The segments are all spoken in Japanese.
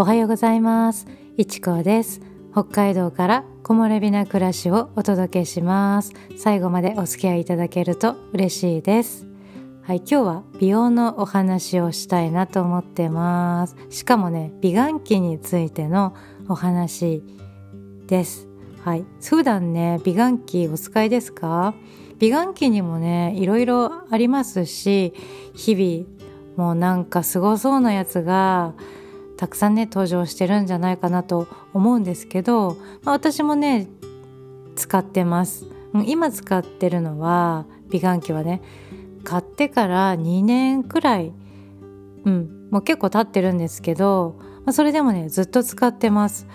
おはようございます。いちこです。北海道から木漏れ日な暮らしをお届けします。最後までお付き合いいただけると嬉しいです。はい、今日は美容のお話をしたいなと思ってます。しかもね美顔器についてのお話です。はい普段ね美顔器お使いですか？美顔器にもねいろいろありますし日々もうなんかすごそうなやつがたくさんね登場してるんじゃないかなと思うんですけど、まあ、私もね使ってます。今使ってるのは美顔器はね買ってから2年くらいうんもう結構経ってるんですけど、まあ、それでもねずっと使ってます。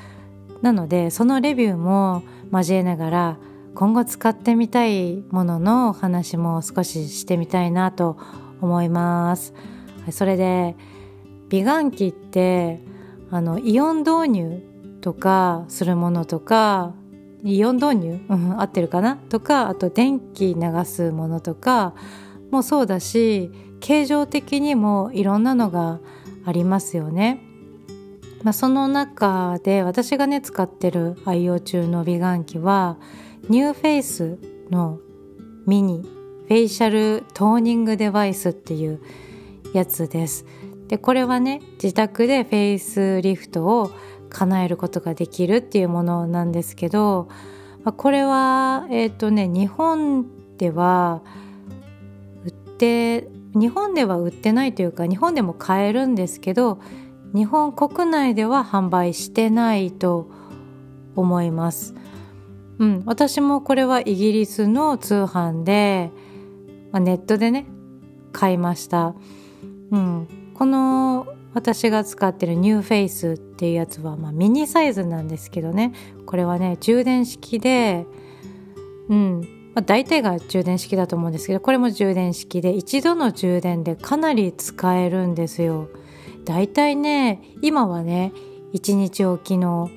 なのでそのレビューも交えながら今後使ってみたいもののお話も少ししてみたいなと思います。それで美顔器ってあのイオン導入とかするものとかイオン導入、合ってるかな？とかあと電気流すものとかもそうだし形状的にもいろんなのがありますよね。まあ、その中で私がね使ってる愛用中の美顔器は NuFACEの Mini Facial Toning Device っていうやつです。でこれはね自宅でフェイスリフトを叶えることができるっていうものなんですけど、これはえっ、ー、とね日本では売って日本では売ってないというか日本でも買えるんですけど日本国内では販売してないと思います。うん、私もこれはイギリスの通販で、まあ、ネットでね買いました。うん、この私が使ってる NuFACE っていうやつは、まあ、ミニサイズなんですけどね。これはね充電式でうん、まあ、大体が充電式だと思うんですけどこれも充電式で一度の充電でかなり使えるんですよ。大体ね今はね1日おきの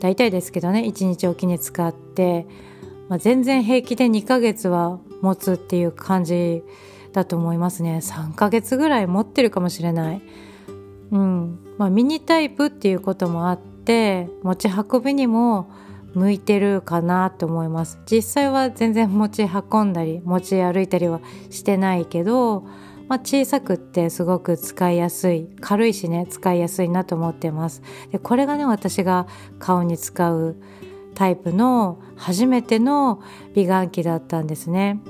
大体ですけどね1日おきに使って、まあ、全然平気で2ヶ月は持つっていう感じでだと思いますね。3ヶ月ぐらい持ってるかもしれない。うん。まあミニタイプっていうこともあって持ち運びにも向いてるかなと思います。実際は全然持ち運んだり持ち歩いたりはしてないけど、まあ、小さくってすごく使いやすい軽いしね使いやすいなと思ってます。でこれがね私が顔に使うタイプの初めての美顔器だったんですね。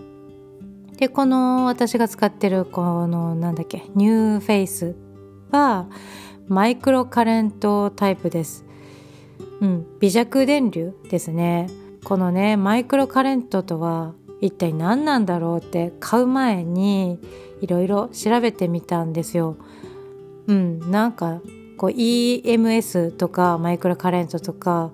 でこの私が使ってるこのなんだっけ NuFACE は microcurrent タイプです。うん、微弱電流ですね。このねマイクロカレントとは一体何なんだろうって買う前にいろいろ調べてみたんですよ。うん、なんかこう EMS とかマイクロカレントとか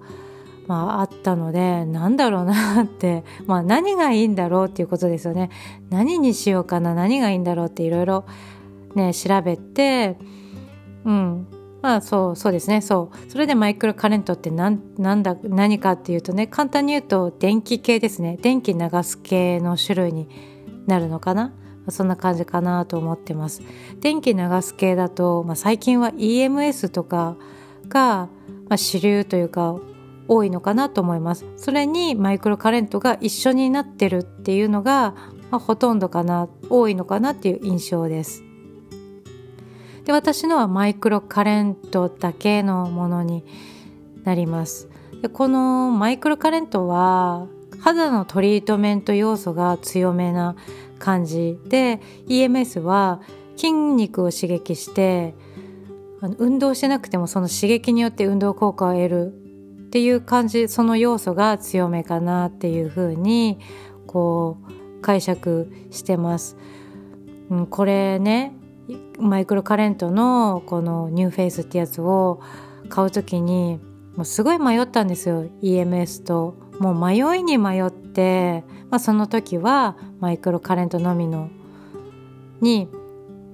まあ、あったのでなんだろうなって、まあ、何がいいんだろうっていうことですよね。何にしようかな何がいいんだろうっていろいろね調べてうん。まあそうそうですね。そう。それでマイクロカレントって何なんだ何かっていうとね簡単に言うと電気系ですね。電気流す系の種類になるのかな。そんな感じかなと思ってます。電気流す系だと、まあ、最近は EMS とかが、まあ、主流というか多いのかなと思います。それにマイクロカレントが一緒になってるっていうのが、まあ、ほとんどかな多いのかなっていう印象です。で私のはマイクロカレントだけのものになります。でこのマイクロカレントは肌のトリートメント要素が強めな感じで EMS は筋肉を刺激して運動してなくてもその刺激によって運動効果を得るっていう感じその要素が強めかなっていうふうにこう解釈してます。うん、これね microcurrent のこの NuFACE ってやつを買う時にもうすごい迷ったんですよ EMS と。もう迷いに迷って、まあ、その時はマイクロカレントのみのに、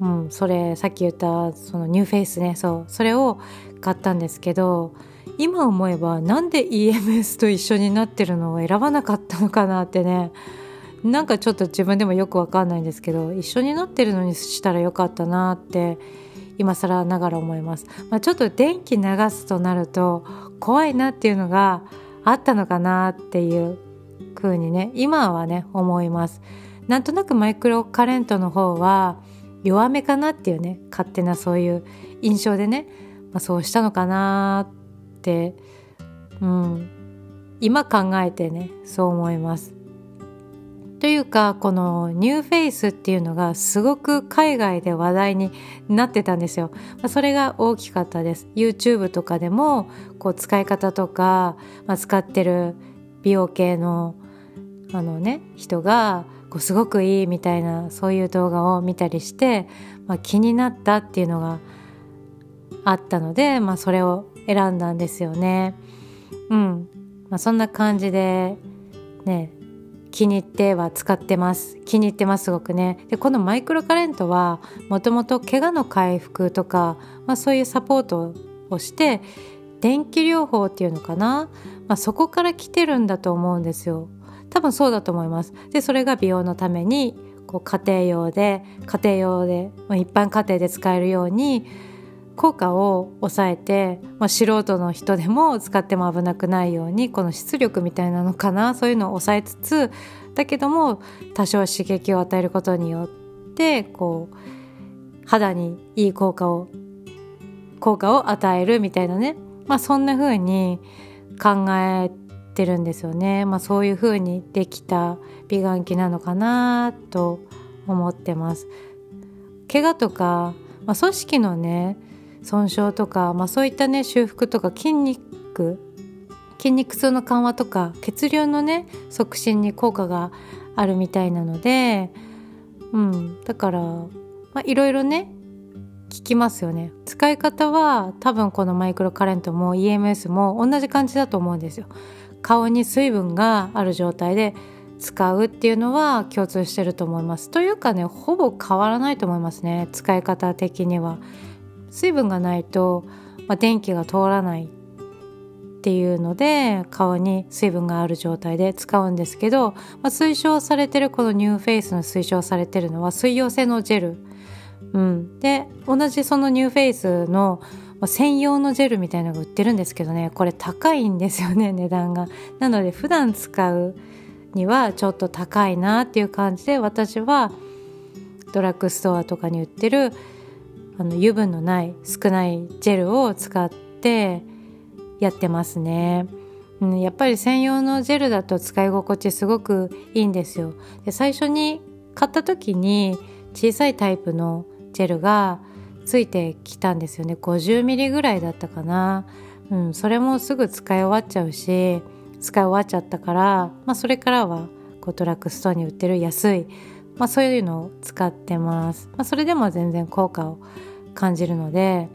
うん、それさっき言ったその NuFACE ねそうそれを買ったんですけど今思えばなんで EMS と一緒になってるのを選ばなかったのかなってね。なんかちょっと自分でもよくわかんないんですけど一緒になってるのにしたらよかったなって今更ながら思います、まあ、ちょっと電気流すとなると怖いなっていうのがあったのかなっていう風にね今はね思います。なんとなくマイクロカレントの方は弱めかなっていうね勝手なそういう印象でね、まあ、そうしたのかなってうん今考えてねそう思いますというかこの NuFACE っていうのがすごく海外で話題になってたんですよ。それが大きかったです。YouTube とかでもこう使い方とか、まあ、使ってる美容系のあのね人がこうすごくいいみたいなそういう動画を見たりして、まあ、気になったっていうのがあったので、まあ、それを選んだんですよね。うん、まあ、そんな感じでね気に入っては使ってます。気に入ってますすごくね。でこのマイクロカレントはもともと怪我の回復とか、まあ、そういうサポートをして電気療法っていうのかな、まあ、そこから来てるんだと思うんですよ。多分そうだと思います。でそれが美容のためにこう家庭用で家庭用で、まあ、一般家庭で使えるように効果を抑えて、まあ、素人の人でも使っても危なくないようにこの出力みたいなのかな。そういうのを抑えつつだけども多少刺激を与えることによってこう肌にいい効果を効果を与えるみたいなね、まあ、そんな風に考えてるんですよね、まあ、そういう風にできた美顔器なのかなと思ってます。怪我とか、まあ、組織のね損傷とか、まあ、そういったね修復とか筋肉筋肉痛の緩和とか血流のね促進に効果があるみたいなので、うん、だから、まあ、いろいろね聞きますよね。使い方は多分このマイクロカレントも EMS も同じ感じだと思うんですよ。顔に水分がある状態で使うっていうのは共通してると思います。というかねほぼ変わらないと思いますね使い方的には。水分がないと、まあ、電気が通らないっていうので顔に水分がある状態で使うんですけど、まあ、推奨されてるこの NuFACEの推奨されてるのは水溶性のジェル、うん、で同じその NuFACEの専用のジェルみたいなのが売ってるんですけどねこれ高いんですよね 値段が。なので普段使うにはちょっと高いなっていう感じで私はドラッグストアとかに売ってるあの油分のない少ないジェルを使ってやってますね。うん、やっぱり専用のジェルだと使い心地すごくいいんですよ。で最初に買った時に小さいタイプのジェルがついてきたんですよね 50ml ぐらいだったかな、うん、それもすぐ使い終わっちゃうし使い終わっちゃったから、まあ、それからはこうドラッグストアに売ってる安い、まあ、そういうのを使ってます、まあ、それでも全然効果を感じるので、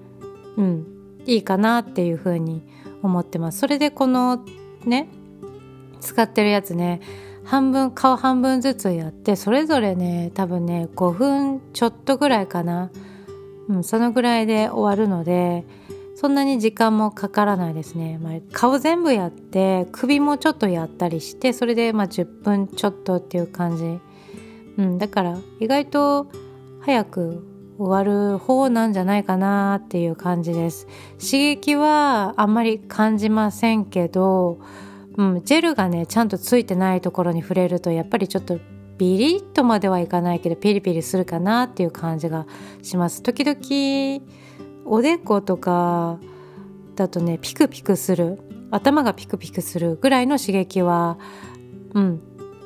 うん、いいかなっていうふうに思ってます。それでこのね使ってるやつね半分顔半分ずつやってそれぞれね多分ね5分ちょっとぐらいかな、うん、そのぐらいで終わるのでそんなに時間もかからないですね、まあ、顔全部やって首もちょっとやったりしてそれでま10分ちょっとっていう感じ、うん、だから意外と早く終わる方なんじゃないかなっていう感じです。刺激はあんまり感じませんけど、うん、ジェルがねちゃんとついてないところに触れるとやっぱりちょっとビリッとまではいかないけどピリピリするかなっていう感じがします。時々おでことかだとねピクピクする。頭がピクピクするぐらいの刺激はうん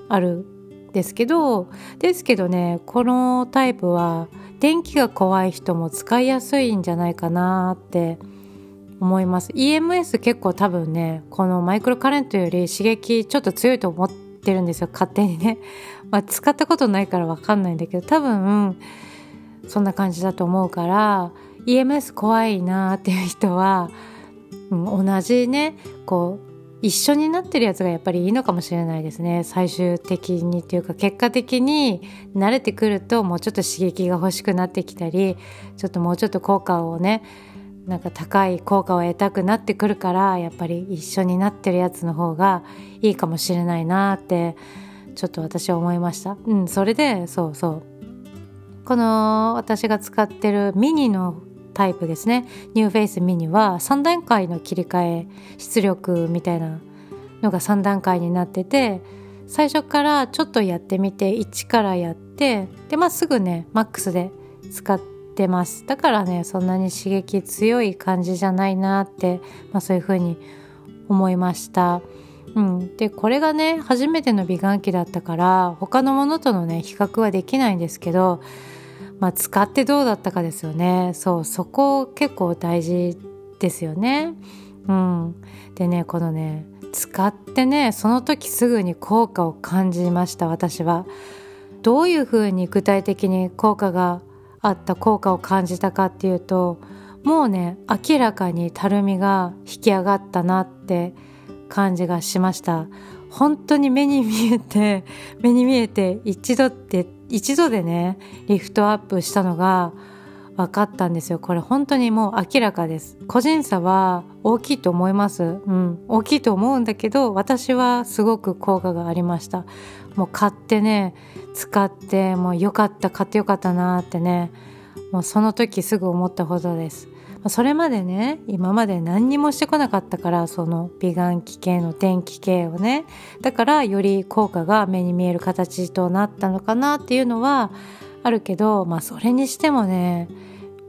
あるですけどですけどねこのタイプは電気が怖い人も使いやすいんじゃないかなって思います。EMS 結構多分ねこのマイクロカレントより刺激ちょっと強いと思ってるんですよ。勝手にね、まあ、使ったことないから分かんないんだけど多分そんな感じだと思うから EMS 怖いなっていう人は、うん、同じねこう一緒になってるやつがやっぱりいいのかもしれないですね。最終的にっていうか結果的に慣れてくるともうちょっと刺激が欲しくなってきたりちょっともうちょっと効果をねなんか高い効果を得たくなってくるからやっぱり一緒になってるやつの方がいいかもしれないなってちょっと私は思いました。うんそれでそうそう。この私が使ってるミニのタイプですね。ニューフェイスミニは3段階の切り替え出力みたいなのが3段階になってて最初からちょっとやってみて1からやってでまあすぐねマックスで使ってます。だからねそんなに刺激強い感じじゃないなって、まあ、そういう風に思いました。うん、でこれがね初めての美顔器だったから他のものとのね比較はできないんですけど、まあ、使ってどうだったかですよねそうそこ結構大事ですよね。うん、でねこのね使ってねその時すぐに効果を感じました私は。どういうふうに具体的に効果があった効果を感じたかっていうともうね明らかにたるみが引き上がったなって感じがしました本当に目に見えて目に見えて一度って一度でねリフトアップしたのが分かったんですよ。これ本当にもう明らかです。個人差は大きいと思います。うん。大きいと思うんだけど私はすごく効果がありました。もう買ってね使ってもうよかった買って良かったなってねもうその時すぐ思ったほどです。それまでね今まで何にもしてこなかったからその美顔器系の電気系をね。だからより効果が目に見える形となったのかなっていうのはあるけどまあそれにしてもね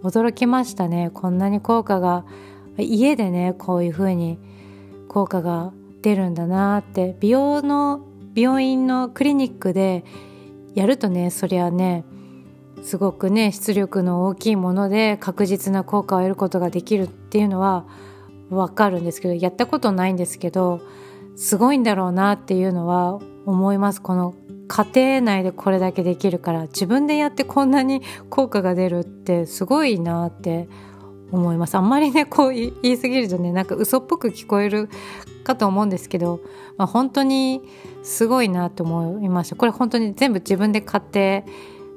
驚きましたね。こんなに効果が家でねこういう風に効果が出るんだなって。美容の病院のクリニックでやるとねそりゃねすごくね出力の大きいもので確実な効果を得ることができるっていうのはわかるんですけどやったことないんですけどすごいんだろうなっていうのは思います。この家庭内でこれだけできるから自分でやってこんなに効果が出るってすごいなって思います。あんまりねこう言い過ぎるとねなんか嘘っぽく聞こえるかと思うんですけど、まあ、本当にすごいなと思いました。これ本当に全部自分で買って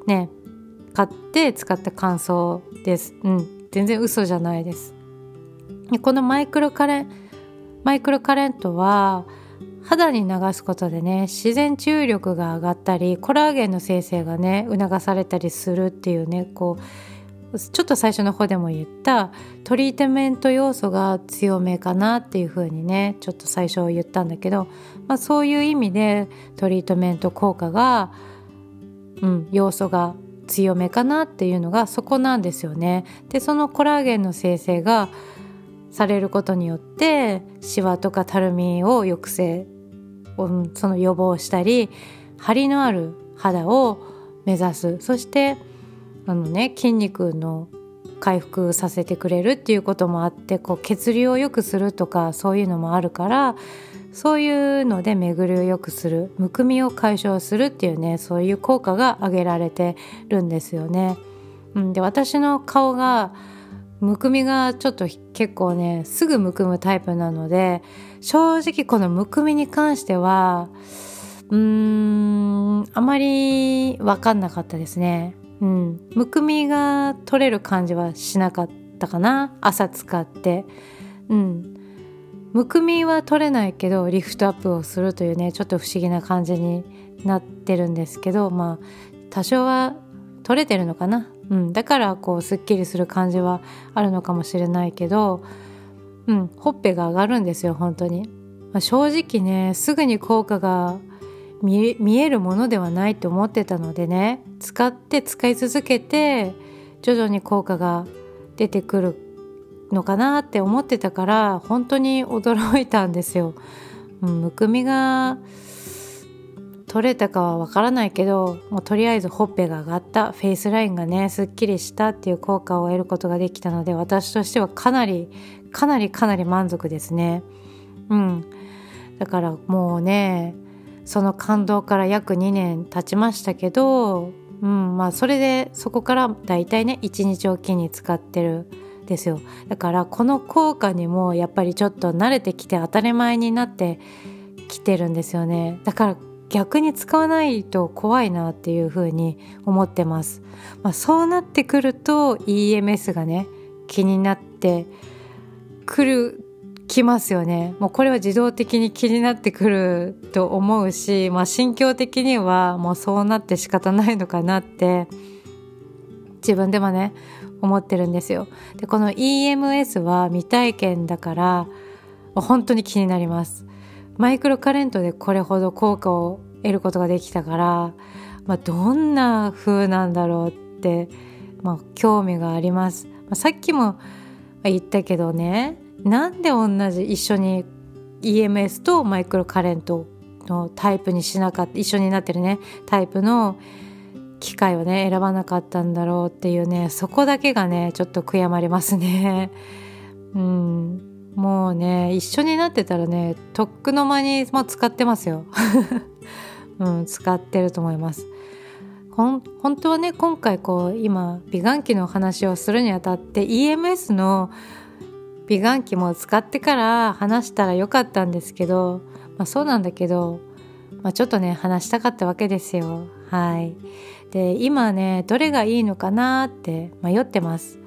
ね買って使った感想です。うん、全然嘘じゃないです。でこのマイクロカレンマイクロカレントは肌に流すことでね自然治癒力が上がったりコラーゲンの生成がね促されたりするっていうねこうちょっと最初の方でも言ったトリートメント要素が強めかなっていう風にねちょっと最初言ったんだけど、まあ、そういう意味でトリートメント効果が、うん、要素が強めかなっていうのがそこなんですよね。でそのコラーゲンの生成がされることによってシワとかたるみを抑制その予防したり張りのある肌を目指すそしてあのね筋肉の回復させてくれるっていうこともあってこう血流を良くするとかそういうのもあるからそういうので巡りを良くするむくみを解消するっていうねそういう効果が挙げられてるんですよね。うん、で私の顔がむくみがちょっと結構ねすぐむくむタイプなので正直このむくみに関してはうーんあまり分かんなかったですね。うん、むくみが取れる感じはしなかったかな朝使って。うんむくみは取れないけどリフトアップをするというねちょっと不思議な感じになってるんですけどまあ多少は取れてるのかな、うん、だからこうすっきりする感じはあるのかもしれないけど、うん、ほっぺが上がるんですよ本当に、まあ、正直ねすぐに効果が見えるものではないと思ってたのでね使って使い続けて徐々に効果が出てくるのかなって思ってたから本当に驚いたんですよ。うん、むくみが取れたかはわからないけどもうとりあえずほっぺが上がったフェイスラインがねすっきりしたっていう効果を得ることができたので私としてはかなりかなりかなり満足ですね。うん、だからもうねその感動から約2年経ちましたけど、うんまあ、それでそこからだいたいね1日おきに使ってるですよ。だからこの効果にもやっぱりちょっと慣れてきて当たり前になってきてるんですよね。だから逆に使わないと怖いなっていう風に思ってます、まあ、そうなってくると EMS がね気になってくるきますよね。もうこれは自動的に気になってくると思うし、まあ、心境的にはもうそうなって仕方ないのかなって。自分でもね思ってるんですよ。でこの EMS は未体験だから本当に気になります。マイクロカレントでこれほど効果を得ることができたから、まあ、どんな風なんだろうって、まあ、興味があります。まあ、さっきも言ったけどねなんで同じ一緒に EMS とマイクロカレントのタイプにしなかった一緒になってるねタイプの機械をね選ばなかったんだろうっていうねそこだけがねちょっと悔やまれますね。うんもうね一緒になってたらねとっくの間にも使ってますよ。うん、使ってると思います。本当はね今回こう今美顔器の話をするにあたって EMS の美顔器も使ってから話したらよかったんですけど、まあ、そうなんだけど、まあ、ちょっとね話したかったわけですよ。はい。で今ねどれがいいのかなって迷ってます。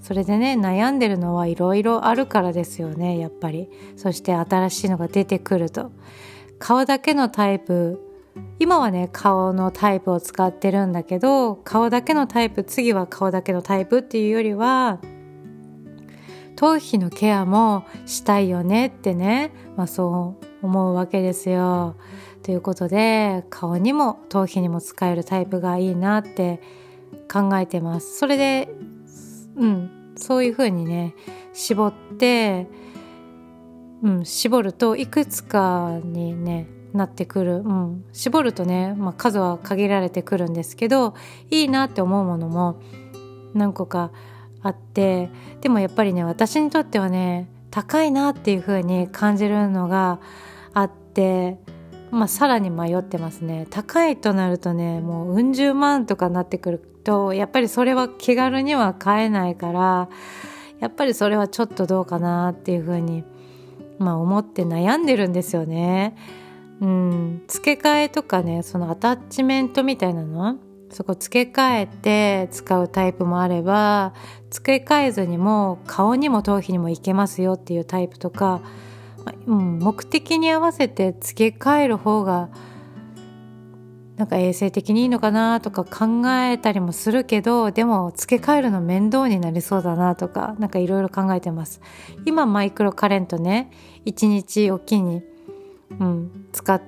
それでね悩んでるのはいろいろあるからですよねやっぱり。そして新しいのが出てくると。顔だけのタイプ今はね顔のタイプを使ってるんだけど顔だけのタイプ次は顔だけのタイプっていうよりは頭皮のケアもしたいよねってね、まあ、そう思うわけですよ。ということで顔にも頭皮にも使えるタイプがいいなって考えてます。それでうんそういう風にね絞ってうん絞るといくつかにねなってくる、うん、絞るとね、まあ、数は限られてくるんですけどいいなって思うものも何個かあってでもやっぱりね私にとってはね高いなっていう風に感じるのがあって、まあ、さらに迷ってますね高いとなるとねもううん十万とかなってくるとやっぱりそれは気軽には買えないからやっぱりそれはちょっとどうかなっていう風にまあ思って悩んでるんですよね。うん、付け替えとかねそのアタッチメントみたいなのそこ付け替えて使うタイプもあれば付け替えずにも顔にも頭皮にもいけますよっていうタイプとか、目的に合わせて付け替える方がなんか衛生的にいいのかなとか考えたりもするけどでも付け替えるの面倒になりそうだなとか何かいろいろ考えてます。今マイクロカレントね1日おきにうん、使っ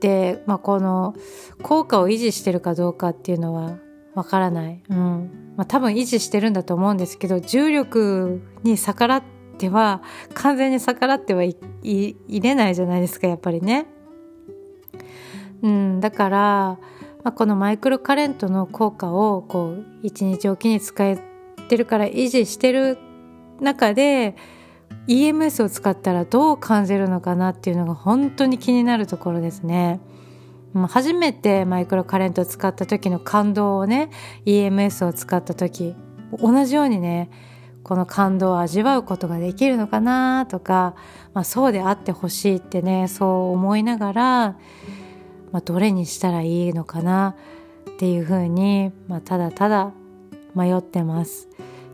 て、まあ、この効果を維持してるかどうかっていうのはわからない、うん。まあ、多分維持してるんだと思うんですけど重力に逆らっては完全に逆らってはい入れないじゃないですかやっぱりね。うん、だから、まあ、このマイクロカレントの効果をこう一日おきに使えてるから維持してる中で EMS を使ったらどう感じるのかなっていうのが本当に気になるところですね。初めてマイクロカレントを使った時の感動をね EMS を使った時同じようにねこの感動を味わうことができるのかなとか、まあ、そうであってほしいってねそう思いながら、まあ、どれにしたらいいのかなっていうふうに、まあ、ただただ迷ってます。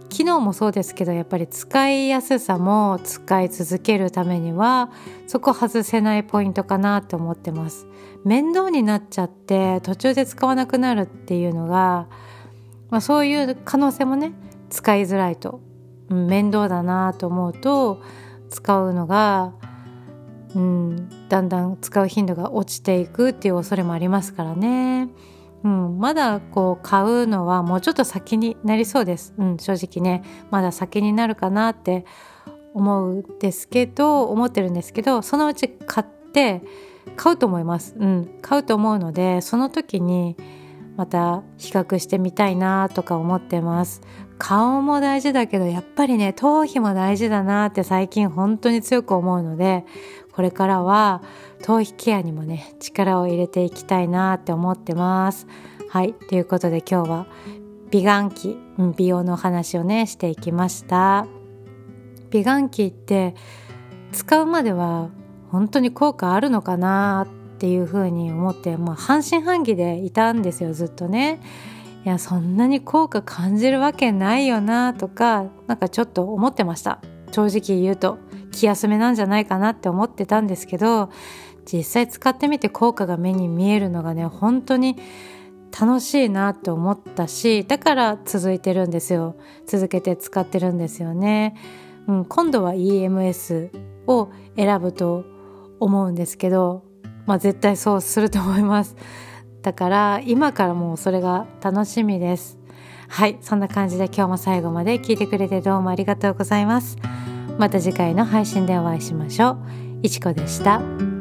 機能もそうですけどやっぱり使いやすさも使い続けるためにはそこ外せないポイントかなって思ってます面倒になっちゃって途中で使わなくなるっていうのが、まあ、そういう可能性もね使いづらいと、面倒だなと思うと使うのが、うん、だんだん使う頻度が落ちていくっていう恐れもありますからね。うん、まだこう買うのはもうちょっと先になりそうです、うん、正直ねまだ先になるかなって思うんですけど思ってるんですけどそのうち買って買うと思います、うん、買うと思うのでその時にまた比較してみたいなとか思ってます。顔も大事だけどやっぱりね頭皮も大事だなって最近本当に強く思うのでこれからは頭皮ケアにもね力を入れていきたいなって思ってます。はい。ということで今日は美顔器美容の話をねしていきました。美顔器って使うまでは本当に効果あるのかなっていうふうに思って、まあ、半信半疑でいたんですよずっとね。いやそんなに効果感じるわけないよなとかなんかちょっと思ってました。正直言うと気休めなんじゃないかなって思ってたんですけど実際使ってみて効果が目に見えるのがね本当に楽しいなと思ったしだから続いてるんですよ。続けて使ってるんですよね、うん、今度は EMS を選ぶと思うんですけど、まあ、絶対そうすると思います。だから今からもうそれが楽しみです。はいそんな感じで今日も最後まで聞いてくれてどうもありがとうございます。また次回の配信でお会いしましょう。いちこでした。